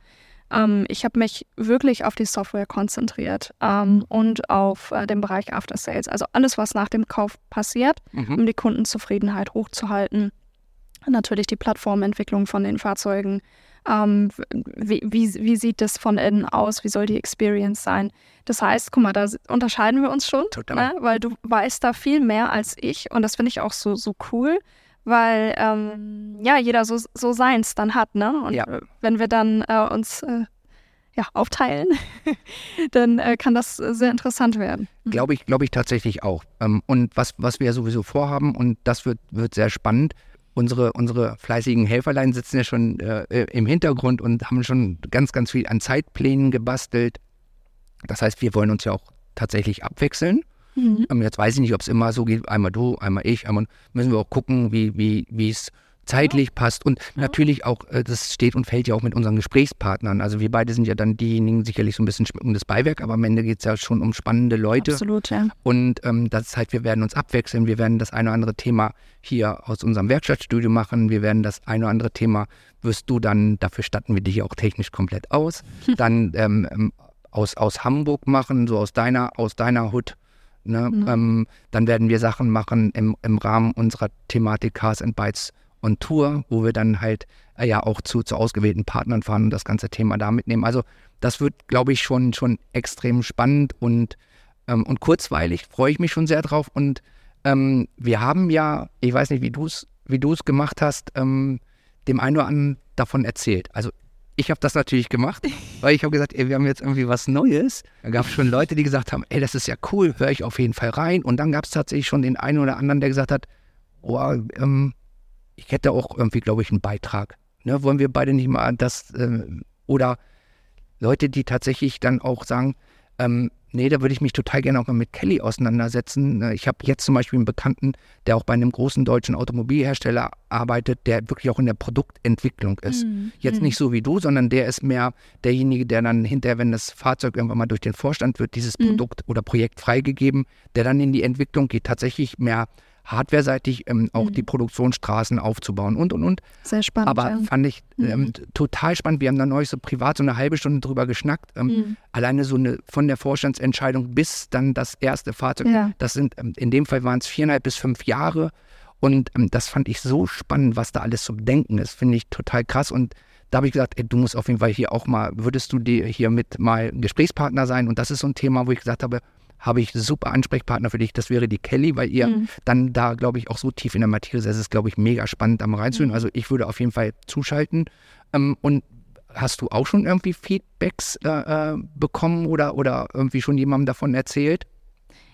Ähm, ich habe mich wirklich auf die Software konzentriert ähm, und auf äh, den Bereich After Sales. Also alles, was nach dem Kauf passiert, mhm. um die Kundenzufriedenheit hochzuhalten. Natürlich die Plattformentwicklung von den Fahrzeugen. Ähm, wie, wie, wie, sieht das von innen aus? Wie soll die Experience sein? Das heißt, guck mal, da unterscheiden wir uns schon, ne? weil du weißt da viel mehr als ich und das finde ich auch so, so cool weil ähm, ja jeder so, so seins dann hat, ne? Und ja. wenn wir dann äh, uns äh, ja, aufteilen, [LAUGHS] dann äh, kann das sehr interessant werden. Mhm. Glaube ich, glaube ich tatsächlich auch. Ähm, und was, was wir ja sowieso vorhaben, und das wird, wird sehr spannend, unsere, unsere fleißigen Helferlein sitzen ja schon äh, im Hintergrund und haben schon ganz, ganz viel an Zeitplänen gebastelt. Das heißt, wir wollen uns ja auch tatsächlich abwechseln. Mhm. Ähm, jetzt weiß ich nicht, ob es immer so geht, einmal du, einmal ich, einmal müssen wir auch gucken, wie, wie, wie es zeitlich passt und natürlich auch, äh, das steht und fällt ja auch mit unseren Gesprächspartnern. Also wir beide sind ja dann diejenigen, sicherlich so ein bisschen schmückendes Beiwerk, aber am Ende geht es ja schon um spannende Leute. Absolut, ja. Und ähm, das heißt, wir werden uns abwechseln, wir werden das eine oder andere Thema hier aus unserem Werkstattstudio machen, wir werden das eine oder andere Thema, wirst du dann, dafür statten wir dich ja auch technisch komplett aus, [LAUGHS] dann ähm, ähm, aus, aus Hamburg machen, so aus deiner, aus deiner Hut. Ne? Mhm. Ähm, dann werden wir Sachen machen im, im Rahmen unserer Thematik Cars and Bytes on Tour, wo wir dann halt äh, ja auch zu, zu ausgewählten Partnern fahren und das ganze Thema da mitnehmen. Also das wird, glaube ich, schon, schon extrem spannend und, ähm, und kurzweilig. Freue ich mich schon sehr drauf. Und ähm, wir haben ja, ich weiß nicht, wie du es wie du's gemacht hast, ähm, dem einen oder anderen davon erzählt. Also ich habe das natürlich gemacht, weil ich habe gesagt, ey, wir haben jetzt irgendwie was Neues. Da gab es schon Leute, die gesagt haben, ey, das ist ja cool, höre ich auf jeden Fall rein. Und dann gab es tatsächlich schon den einen oder anderen, der gesagt hat, oh, ähm, ich hätte auch irgendwie, glaube ich, einen Beitrag. Ne? Wollen wir beide nicht mal das, äh, oder Leute, die tatsächlich dann auch sagen, ähm, nee, da würde ich mich total gerne auch mal mit Kelly auseinandersetzen. Äh, Ich habe jetzt zum Beispiel einen Bekannten, der auch bei einem großen deutschen Automobilhersteller arbeitet, der wirklich auch in der Produktentwicklung ist. Mhm. Jetzt nicht so wie du, sondern der ist mehr derjenige, der dann hinterher, wenn das Fahrzeug irgendwann mal durch den Vorstand wird, dieses Mhm. Produkt oder Projekt freigegeben, der dann in die Entwicklung geht, tatsächlich mehr hardwareseitig ähm, auch Mhm. die Produktionsstraßen aufzubauen und und und. Sehr spannend. Aber ja. fand ich ähm, Mhm. total spannend. Wir haben da neulich so privat so eine halbe Stunde drüber geschnackt. Ähm, Mhm. Alleine so eine von der Vorstandsentscheidung bis dann das erste Fahrzeug. Ja. Das sind, ähm, in dem Fall waren es viereinhalb bis fünf Jahre. Und ähm, das fand ich so spannend, was da alles zu bedenken ist. Finde ich total krass. Und da habe ich gesagt, ey, du musst auf jeden Fall hier auch mal, würdest du dir hier mit mal Gesprächspartner sein? Und das ist so ein Thema, wo ich gesagt habe, habe ich super Ansprechpartner für dich. Das wäre die Kelly, weil ihr Mhm. dann da, glaube ich, auch so tief in der Materie seid. Es ist, glaube ich, mega spannend, mal reinzuhören. Mhm. Also ich würde auf jeden Fall zuschalten. Ähm, und hast du auch schon irgendwie Feedbacks äh, äh, bekommen oder, oder irgendwie schon jemandem davon erzählt?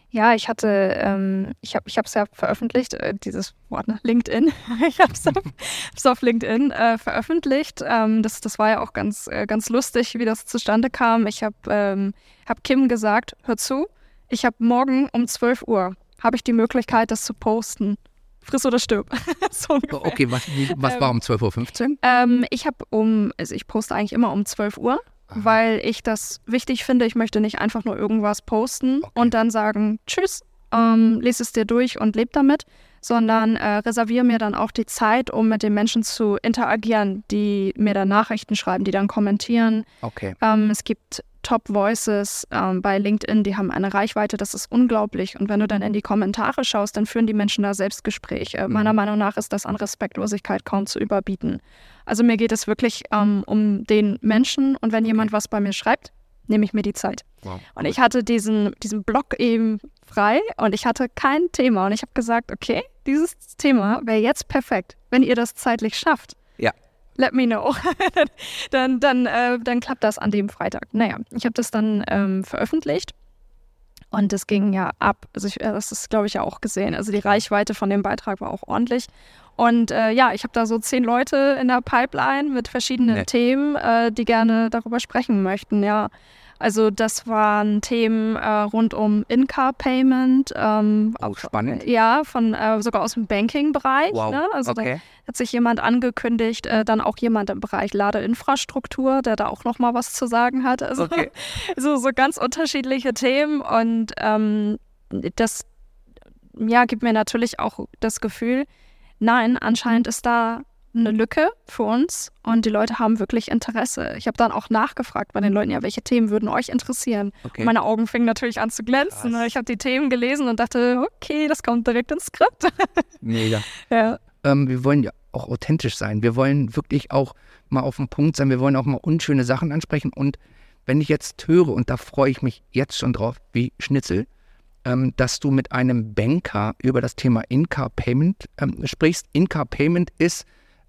Ja, ich hatte, ähm, ich habe ich es ja veröffentlicht, äh, dieses Wort, ne? LinkedIn. [LAUGHS] ich habe es auf, [LAUGHS] auf LinkedIn äh, veröffentlicht. Ähm, das, das war ja auch ganz, äh, ganz lustig, wie das zustande kam. Ich habe ähm, hab Kim gesagt, hör zu, ich habe morgen um 12 Uhr, habe ich die Möglichkeit, das zu posten. Friss oder stirb. [LAUGHS] so. Okay, was, was war um 12.15 Uhr? Ähm, ich habe um, also ich poste eigentlich immer um 12 Uhr, weil ich das wichtig finde. Ich möchte nicht einfach nur irgendwas posten Okay. und dann sagen, tschüss, ähm, lese es dir durch und leb damit, sondern äh, reserviere mir dann auch die Zeit, um mit den Menschen zu interagieren, die mir dann Nachrichten schreiben, die dann kommentieren. Okay. Ähm, es gibt Top Voices ähm, bei LinkedIn, die haben eine Reichweite, das ist unglaublich. Und wenn du dann in die Kommentare schaust, dann führen die Menschen da Selbstgespräch. Äh, meiner Meinung nach ist das an Respektlosigkeit kaum zu überbieten. Also mir geht es wirklich ähm, um den Menschen und wenn jemand was bei mir schreibt, nehme ich mir die Zeit. Wow. Und ich hatte diesen, diesen Blog eben frei und ich hatte kein Thema. Und ich habe gesagt, okay, dieses Thema wäre jetzt perfekt, wenn ihr das zeitlich schafft. Ja. Let me know. [LAUGHS] dann, dann, äh, dann klappt das an dem Freitag. Naja, ich habe das dann ähm, veröffentlicht. Und das ging ja ab. Also ich, äh, das ist, glaube ich, ja auch gesehen. Also die Reichweite von dem Beitrag war auch ordentlich. Und äh, ja, ich habe da so zehn Leute in der Pipeline mit verschiedenen Nett. Themen, äh, die gerne darüber sprechen möchten. Ja, also das waren Themen äh, rund um In-Car-Payment. Ähm, Auch spannend. ja, von äh, sogar aus dem Banking-Bereich. Wow. Ne? Also da okay. hat sich jemand angekündigt, äh, dann auch jemand im Bereich Ladeinfrastruktur, der da auch noch mal was zu sagen hat. Also Okay. [LAUGHS] so, so ganz unterschiedliche Themen und ähm, das ja, gibt mir natürlich auch das Gefühl, nein, anscheinend ist da eine Lücke für uns und die Leute haben wirklich Interesse. Ich habe dann auch nachgefragt bei den Leuten, ja, welche Themen würden euch interessieren? okay. Meine Augen fingen natürlich an zu glänzen. Krass. Ich habe die Themen gelesen und dachte, okay, das kommt direkt ins Skript. [LAUGHS] Mega. ja. ähm, wir wollen ja auch authentisch sein. Wir wollen wirklich auch mal auf den Punkt sein. Wir wollen auch mal unschöne Sachen ansprechen. Und wenn ich jetzt höre, und da freue ich mich jetzt schon drauf, wie Schnitzel, ähm, dass du mit einem Banker über das Thema In-Car-Payment ähm, sprichst. In-Car-Payment ist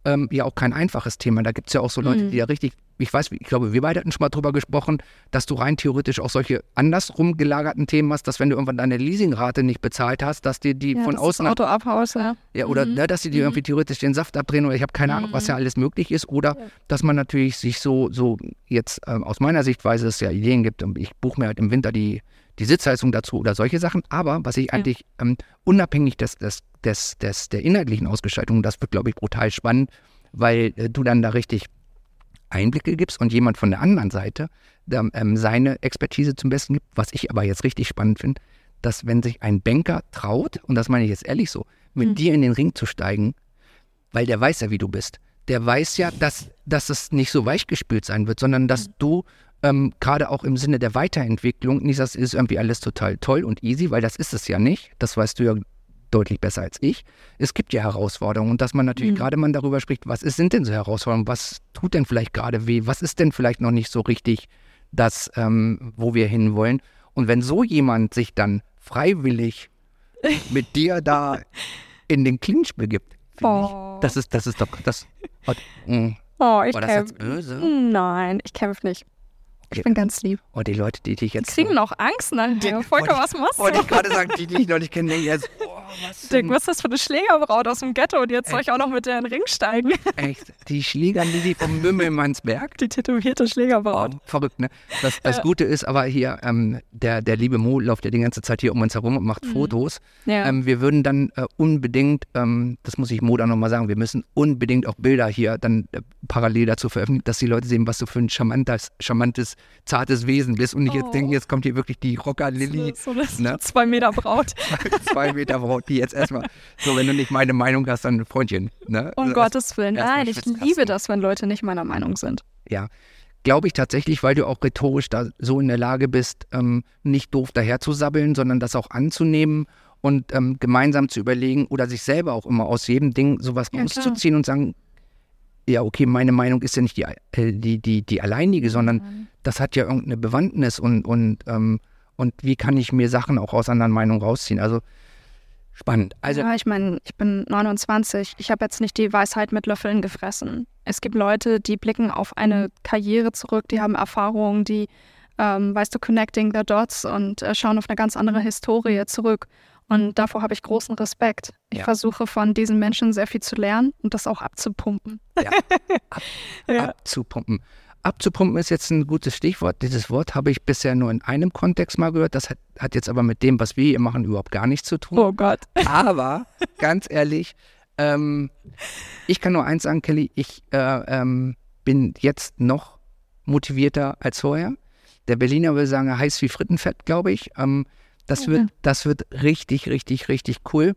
ähm, ja auch kein einfaches Thema. Da gibt es ja auch so Leute, Mhm. die ja richtig, ich weiß, ich glaube, wir beide hatten schon mal drüber gesprochen, dass du rein theoretisch auch solche andersrum gelagerten Themen hast, dass wenn du irgendwann deine Leasingrate nicht bezahlt hast, dass dir die ja von das außen Auto abhaust, ja. ja, oder Mhm. ne, dass sie dir Mhm. irgendwie theoretisch den Saft abdrehen oder ich habe keine Ahnung, was ja alles möglich ist. Oder Ja. dass man natürlich sich so, so jetzt ähm, aus meiner Sichtweise es ja Ideen gibt. Und ich buche mir halt im Winter die, die Sitzheizung dazu oder solche Sachen. Aber was ich eigentlich ähm, unabhängig des, des, des, des, der inhaltlichen Ausgestaltung, das wird, glaube ich, brutal spannend, weil äh, du dann da richtig Einblicke gibst und jemand von der anderen Seite ähm, seine Expertise zum Besten gibt. Was ich aber jetzt richtig spannend finde, dass wenn sich ein Banker traut, und das meine ich jetzt ehrlich so, mit mhm. dir in den Ring zu steigen, weil der weiß ja, wie du bist. Der weiß ja, dass, dass es nicht so weichgespült sein wird, sondern dass mhm. du ähm, gerade auch im Sinne der Weiterentwicklung nicht sagst, ist irgendwie alles total toll und easy, weil das ist es ja nicht. Das weißt du ja deutlich besser als ich. Es gibt ja Herausforderungen und dass man natürlich mhm. gerade man darüber spricht, was ist, sind denn so Herausforderungen, was tut denn vielleicht gerade weh, was ist denn vielleicht noch nicht so richtig das, ähm, wo wir hinwollen. Und wenn so jemand sich dann freiwillig [LAUGHS] mit dir da in den Clinch begibt, oh. ich, das ist, das ist doch, das, [LAUGHS] oh, oh ich kämpfe. Nein, ich kämpfe nicht. Ich bin ganz lieb. Und die Leute, die dich jetzt. Die kriegen noch Angst nachher. Volker, was machst du? Wollte ich gerade sagen, die, die ich noch nicht kenne, denken jetzt, was Dick, was ist das für eine Schlägerbraut aus dem Ghetto und jetzt soll ich auch noch mit der in den Ring steigen? [LAUGHS] Echt? Die Schlägerlili vom Mümmelmannsberg? Die tätowierte Schlägerbraut. Oh, verrückt, ne? Das, das ja. Gute ist aber hier, ähm, der, der liebe Mo läuft ja die ganze Zeit hier um uns herum und macht mhm. Fotos. Ja. Ähm, wir würden dann äh, unbedingt, ähm, das muss ich Mo dann nochmal sagen, wir müssen unbedingt auch Bilder hier dann äh, parallel dazu veröffentlichen, dass die Leute sehen, was du für ein charmantes, charmantes zartes Wesen bist und nicht oh. jetzt denken, jetzt kommt hier wirklich die Rocker-Lilly. So, so ne? Zwei Meter Braut. [LAUGHS] zwei Meter Braut, die jetzt erstmal, so wenn du nicht meine Meinung hast, dann Freundchen. Ne? Um das Gottes Willen. Nein, ich liebe das, wenn Leute nicht meiner Meinung sind. Ja. Glaube ich tatsächlich, weil du auch rhetorisch da so in der Lage bist, ähm, nicht doof daherzusabbeln, sondern das auch anzunehmen und ähm, gemeinsam zu überlegen oder sich selber auch immer aus jedem Ding sowas ja, rauszuziehen klar. und sagen, ja, okay, meine Meinung ist ja nicht die, äh, die, die, die alleinige, sondern mhm. das hat ja irgendeine Bewandtnis und, und, ähm, und wie kann ich mir Sachen auch aus anderen Meinungen rausziehen? Also spannend. Also, ja, ich meine, ich bin 29, ich habe jetzt nicht die Weisheit mit Löffeln gefressen. Es gibt Leute, die blicken auf eine Karriere zurück, die haben Erfahrungen, die, ähm, weißt du, connecting the dots und äh, schauen auf eine ganz andere Historie zurück. Und davor habe ich großen Respekt. Ich ja. versuche von diesen Menschen sehr viel zu lernen und das auch abzupumpen. Ja. [LAUGHS] Ab, ja. Abzupumpen. Abzupumpen ist jetzt ein gutes Stichwort. Dieses Wort habe ich bisher nur in einem Kontext mal gehört. Das hat, hat jetzt aber mit dem, was wir hier machen, überhaupt gar nichts zu tun. Oh Gott. Aber ganz ehrlich, ähm, ich kann nur eins sagen, Kelly, ich äh, ähm, bin jetzt noch motivierter als vorher. Der Berliner will sagen, er heiß wie Frittenfett, glaube ich. Ähm, das, wird, das wird richtig, richtig, richtig cool.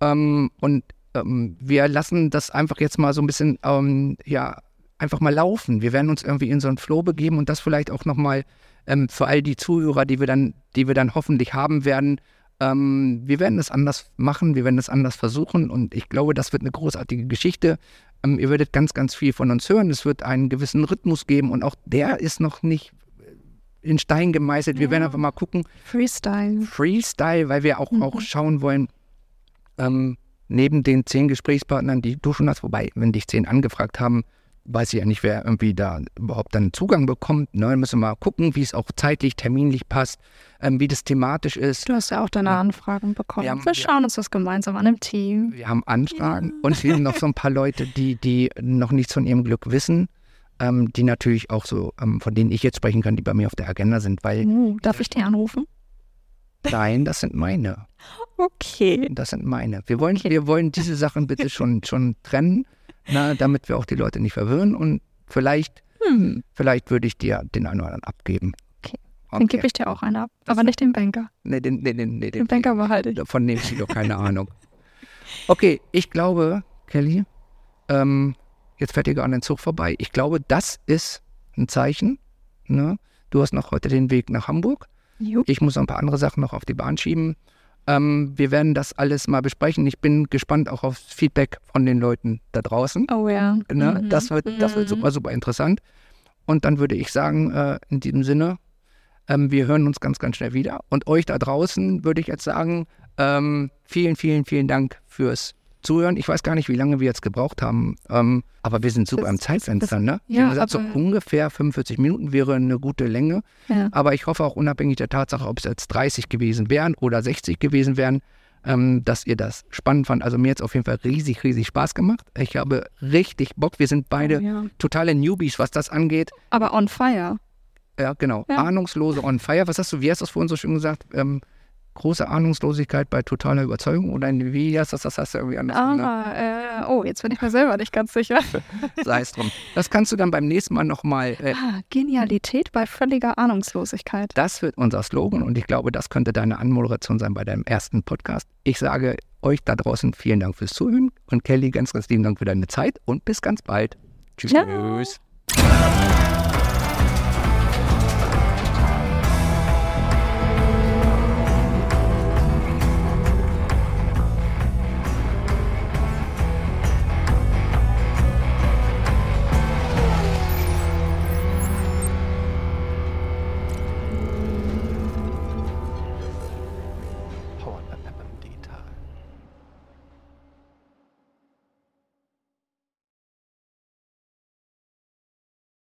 Ähm, und ähm, wir lassen das einfach jetzt mal so ein bisschen, ähm, ja, einfach mal laufen. Wir werden uns irgendwie in so einen Flow begeben und das vielleicht auch nochmal ähm, für all die Zuhörer, die wir dann, die wir dann hoffentlich haben werden. Ähm, wir werden das anders machen, wir werden das anders versuchen und ich glaube, das wird eine großartige Geschichte. Ähm, ihr werdet ganz, ganz viel von uns hören. Es wird einen gewissen Rhythmus geben und auch der ist noch nicht in Stein gemeißelt. Wir ja. werden einfach mal gucken. Freestyle. Freestyle, weil wir auch, mhm. auch schauen wollen, ähm, neben den zehn Gesprächspartnern, die du schon hast, wobei, wenn dich zehn angefragt haben, weiß ich ja nicht, wer irgendwie da überhaupt dann Zugang bekommt. Ne? Müssen wir mal gucken, wie es auch zeitlich, terminlich passt, ähm, wie das thematisch ist. Du hast ja auch deine Anfragen bekommen. Wir, haben, wir schauen uns das gemeinsam an im Team. Wir haben Anfragen ja. und es fehlen noch so ein paar Leute, die, die noch nichts von ihrem Glück wissen ähm, die natürlich auch so, ähm, von denen ich jetzt sprechen kann, die bei mir auf der Agenda sind, weil. Uh, darf ich die anrufen? Nein, das sind meine. [LAUGHS] Okay. Das sind meine. Wir wollen, okay. wir wollen diese Sachen bitte schon, schon trennen, na, damit wir auch die Leute nicht verwirren und vielleicht, hm. vielleicht würde ich dir den einen oder anderen abgeben. Okay. okay. Dann gebe ich dir auch einen ab, das aber nicht den Banker. Nee, den, nee, den, nee, den, den Banker behalte ich. Von dem ich doch keine Ahnung. Okay, ich glaube, Kelly, ähm, jetzt fährt ihr gerade an den Zug vorbei. Ich glaube, das ist ein Zeichen. Ne? Du hast noch heute den Weg nach Hamburg. Jupp. Ich muss noch ein paar andere Sachen noch auf die Bahn schieben. Ähm, wir werden das alles mal besprechen. Ich bin gespannt auch aufs Feedback von den Leuten da draußen. Oh ja. Ne? Mhm. Das, wird, das wird mhm. super, super interessant. Und dann würde ich sagen, äh, in diesem Sinne, ähm, wir hören uns ganz, ganz schnell wieder. Und euch da draußen würde ich jetzt sagen, ähm, vielen, vielen, vielen Dank fürs zuhören. Ich weiß gar nicht, wie lange wir jetzt gebraucht haben, ähm, aber wir sind super das, im Zeitfenster, das, ne? Ja, gesagt, so ungefähr 45 Minuten wäre eine gute Länge. Ja. Aber ich hoffe auch unabhängig der Tatsache, ob es jetzt 30 gewesen wären oder 60 gewesen wären, ähm, dass ihr das spannend fand. Also mir hat es auf jeden Fall riesig, riesig Spaß gemacht. Ich habe richtig Bock. Wir sind beide oh, ja. totale Newbies, was das angeht. Aber on fire. Ja, genau. Ja. Ahnungslose on fire. Was hast du, wie hast du das vorhin so schön gesagt? Ähm, große Ahnungslosigkeit bei totaler Überzeugung oder wie hast du das? Das hast du irgendwie anders. Ah, äh, oh, jetzt bin ich mir selber nicht ganz sicher. [LAUGHS] Sei es drum. Das kannst du dann beim nächsten Mal nochmal. Äh, Ah, Genialität bei völliger Ahnungslosigkeit. das wird unser Slogan und ich glaube, das könnte deine Anmoderation sein bei deinem ersten Podcast. Ich sage euch da draußen vielen Dank fürs Zuhören und Kelly, ganz, ganz lieben Dank für deine Zeit und bis ganz bald. Tschüss. Ja. Tschüss.